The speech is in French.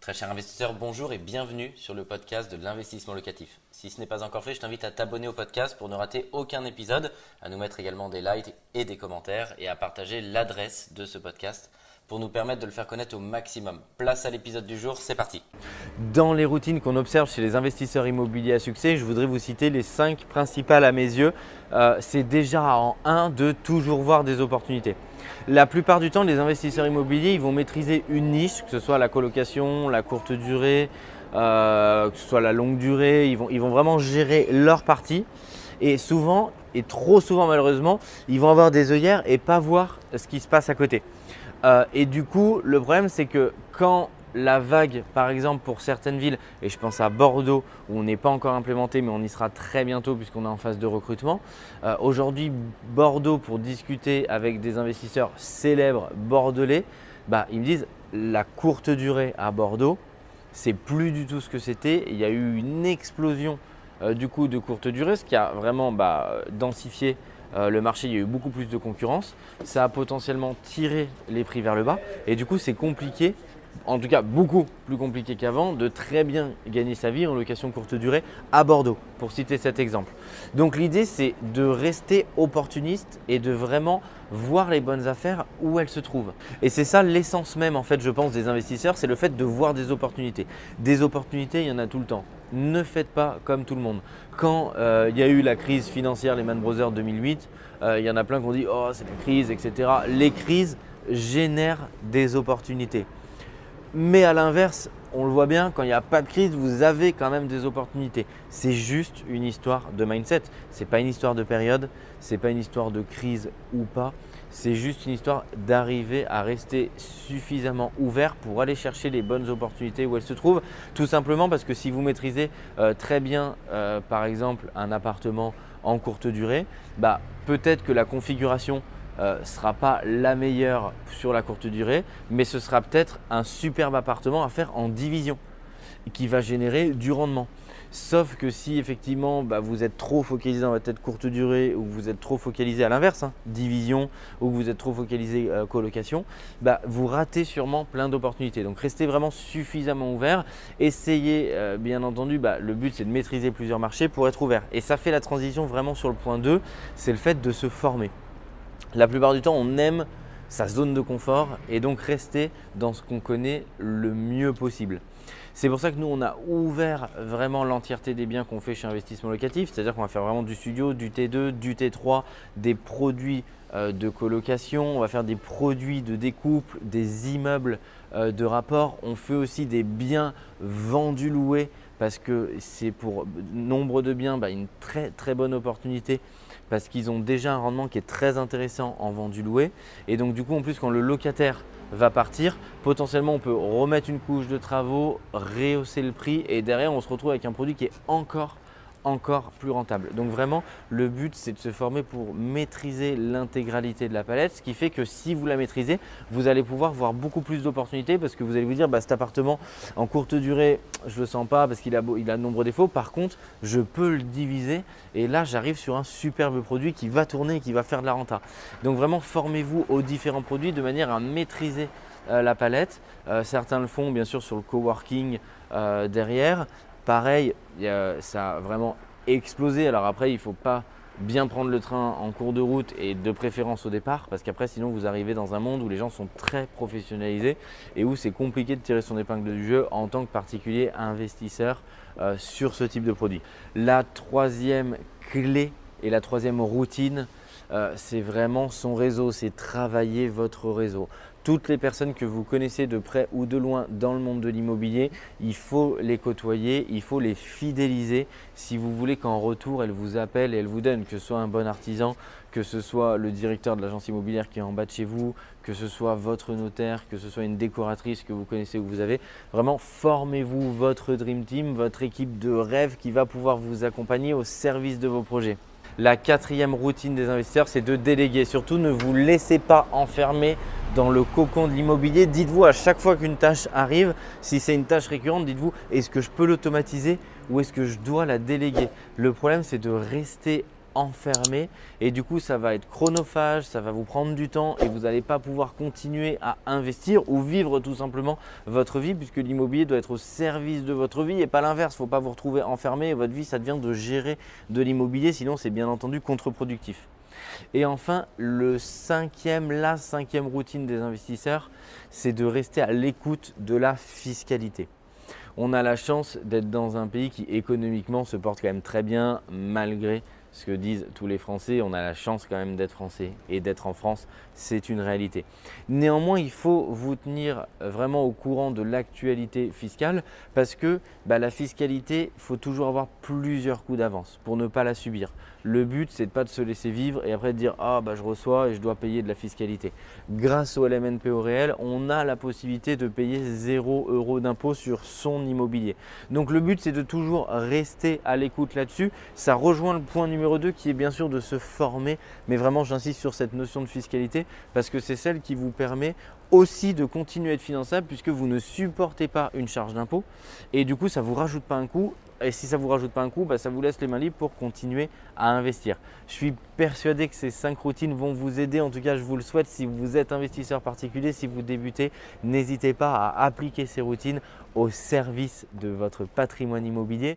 Très cher investisseur, bonjour et bienvenue sur le podcast de l'investissement locatif. Si ce n'est pas encore fait, je t'invite à t'abonner au podcast pour ne rater aucun épisode, à nous mettre également des likes et des commentaires et à partager l'adresse de ce podcast pour nous permettre de le faire connaître au maximum. Place à l'épisode du jour, c'est parti. Dans les routines qu'on observe chez les investisseurs immobiliers à succès, je voudrais vous citer les cinq principales à mes yeux. Euh, c'est déjà en un de toujours voir des opportunités. La plupart du temps, les investisseurs immobiliers, ils vont maîtriser une niche, que ce soit la colocation, la courte durée, euh, que ce soit la longue durée. Ils vont, ils vont vraiment gérer leur partie. Et souvent, et trop souvent malheureusement, ils vont avoir des œillères et pas voir ce qui se passe à côté. Euh, et du coup, le problème, c'est que quand la vague, par exemple, pour certaines villes, et je pense à Bordeaux, où on n'est pas encore implémenté, mais on y sera très bientôt puisqu'on est en phase de recrutement. Euh, aujourd'hui, Bordeaux, pour discuter avec des investisseurs célèbres bordelais, bah, ils me disent la courte durée à Bordeaux, c'est plus du tout ce que c'était. Il y a eu une explosion euh, du coup de courte durée, ce qui a vraiment bah, densifié le marché, il y a eu beaucoup plus de concurrence. Ça a potentiellement tiré les prix vers le bas. Et du coup, c'est compliqué en tout cas beaucoup plus compliqué qu'avant, de très bien gagner sa vie en location courte durée à Bordeaux, pour citer cet exemple. Donc l'idée, c'est de rester opportuniste et de vraiment voir les bonnes affaires où elles se trouvent. Et c'est ça l'essence même, en fait, je pense, des investisseurs, c'est le fait de voir des opportunités. Des opportunités, il y en a tout le temps. Ne faites pas comme tout le monde. Quand euh, il y a eu la crise financière Lehman Brothers 2008, euh, il y en a plein qui ont dit Oh, c'est la crise, etc. Les crises génèrent des opportunités. Mais à l'inverse, on le voit bien, quand il n'y a pas de crise, vous avez quand même des opportunités. C'est juste une histoire de mindset. Ce n'est pas une histoire de période, ce n'est pas une histoire de crise ou pas. C'est juste une histoire d'arriver à rester suffisamment ouvert pour aller chercher les bonnes opportunités où elles se trouvent. Tout simplement parce que si vous maîtrisez euh, très bien, euh, par exemple, un appartement en courte durée, bah, peut-être que la configuration euh, sera pas la meilleure sur la courte durée, mais ce sera peut-être un superbe appartement à faire en division qui va générer du rendement. Sauf que si effectivement bah, vous êtes trop focalisé dans votre tête courte durée ou vous êtes trop focalisé à l'inverse, hein, division, ou vous êtes trop focalisé euh, colocation, bah, vous ratez sûrement plein d'opportunités. Donc restez vraiment suffisamment ouvert. Essayez, euh, bien entendu, bah, le but c'est de maîtriser plusieurs marchés pour être ouvert. Et ça fait la transition vraiment sur le point 2, c'est le fait de se former. La plupart du temps, on aime sa zone de confort et donc rester dans ce qu'on connaît le mieux possible. C'est pour ça que nous, on a ouvert vraiment l'entièreté des biens qu'on fait chez Investissement Locatif, c'est-à-dire qu'on va faire vraiment du studio, du T2, du T3, des produits euh, de colocation, on va faire des produits de découpe, des immeubles euh, de rapport. On fait aussi des biens vendus loués parce que c'est pour nombre de biens bah, une très très bonne opportunité parce qu'ils ont déjà un rendement qui est très intéressant en vendu loué. Et donc du coup, en plus, quand le locataire va partir, potentiellement on peut remettre une couche de travaux, rehausser le prix et derrière on se retrouve avec un produit qui est encore encore plus rentable. Donc vraiment, le but, c'est de se former pour maîtriser l'intégralité de la palette, ce qui fait que si vous la maîtrisez, vous allez pouvoir voir beaucoup plus d'opportunités parce que vous allez vous dire, bah, cet appartement en courte durée, je ne le sens pas parce qu'il a, il de nombreux défauts. Par contre, je peux le diviser et là, j'arrive sur un superbe produit qui va tourner et qui va faire de la renta. Donc vraiment, formez-vous aux différents produits de manière à maîtriser euh, la palette. Euh, certains le font bien sûr sur le coworking euh, derrière. Pareil, ça a vraiment explosé. Alors après, il ne faut pas bien prendre le train en cours de route et de préférence au départ parce qu'après sinon vous arrivez dans un monde où les gens sont très professionnalisés et où c'est compliqué de tirer son épingle du jeu en tant que particulier investisseur euh, sur ce type de produit. La troisième clé et la troisième routine, euh, c'est vraiment son réseau, c'est travailler votre réseau toutes les personnes que vous connaissez de près ou de loin dans le monde de l'immobilier, il faut les côtoyer, il faut les fidéliser si vous voulez qu'en retour elles vous appellent et elles vous donnent, que ce soit un bon artisan, que ce soit le directeur de l'agence immobilière qui est en bas de chez vous, que ce soit votre notaire, que ce soit une décoratrice que vous connaissez ou vous avez. Vraiment, formez-vous votre Dream Team, votre équipe de rêve qui va pouvoir vous accompagner au service de vos projets. La quatrième routine des investisseurs, c'est de déléguer. Surtout, ne vous laissez pas enfermer dans le cocon de l'immobilier. Dites-vous à chaque fois qu'une tâche arrive, si c'est une tâche récurrente, dites-vous est-ce que je peux l'automatiser ou est-ce que je dois la déléguer? Le problème, c'est de rester enfermé et du coup ça va être chronophage, ça va vous prendre du temps et vous n'allez pas pouvoir continuer à investir ou vivre tout simplement votre vie puisque l'immobilier doit être au service de votre vie et pas l'inverse. Faut pas vous retrouver enfermé et votre vie ça devient de gérer de l'immobilier sinon c'est bien entendu contre-productif. Et enfin, le cinquième, la cinquième routine des investisseurs, c'est de rester à l'écoute de la fiscalité. On a la chance d'être dans un pays qui économiquement se porte quand même très bien malgré ce que disent tous les Français. On a la chance quand même d'être français et d'être en France, c'est une réalité. Néanmoins, il faut vous tenir vraiment au courant de l'actualité fiscale parce que bah, la fiscalité, il faut toujours avoir plusieurs coups d'avance pour ne pas la subir. Le but, c'est de pas de se laisser vivre et après de dire ah bah je reçois et je dois payer de la fiscalité. Grâce au LMNP réel, on a la possibilité de payer 0 euros d'impôt sur son immobilier. Donc le but, c'est de toujours rester à l'écoute là-dessus. Ça rejoint le point numéro 2 qui est bien sûr de se former, mais vraiment j'insiste sur cette notion de fiscalité parce que c'est celle qui vous permet aussi de continuer à être finançable puisque vous ne supportez pas une charge d'impôt et du coup ça ne vous rajoute pas un coût et si ça ne vous rajoute pas un coût, bah, ça vous laisse les mains libres pour continuer à investir. Je suis persuadé que ces cinq routines vont vous aider. En tout cas, je vous le souhaite. Si vous êtes investisseur particulier, si vous débutez, n'hésitez pas à appliquer ces routines au service de votre patrimoine immobilier.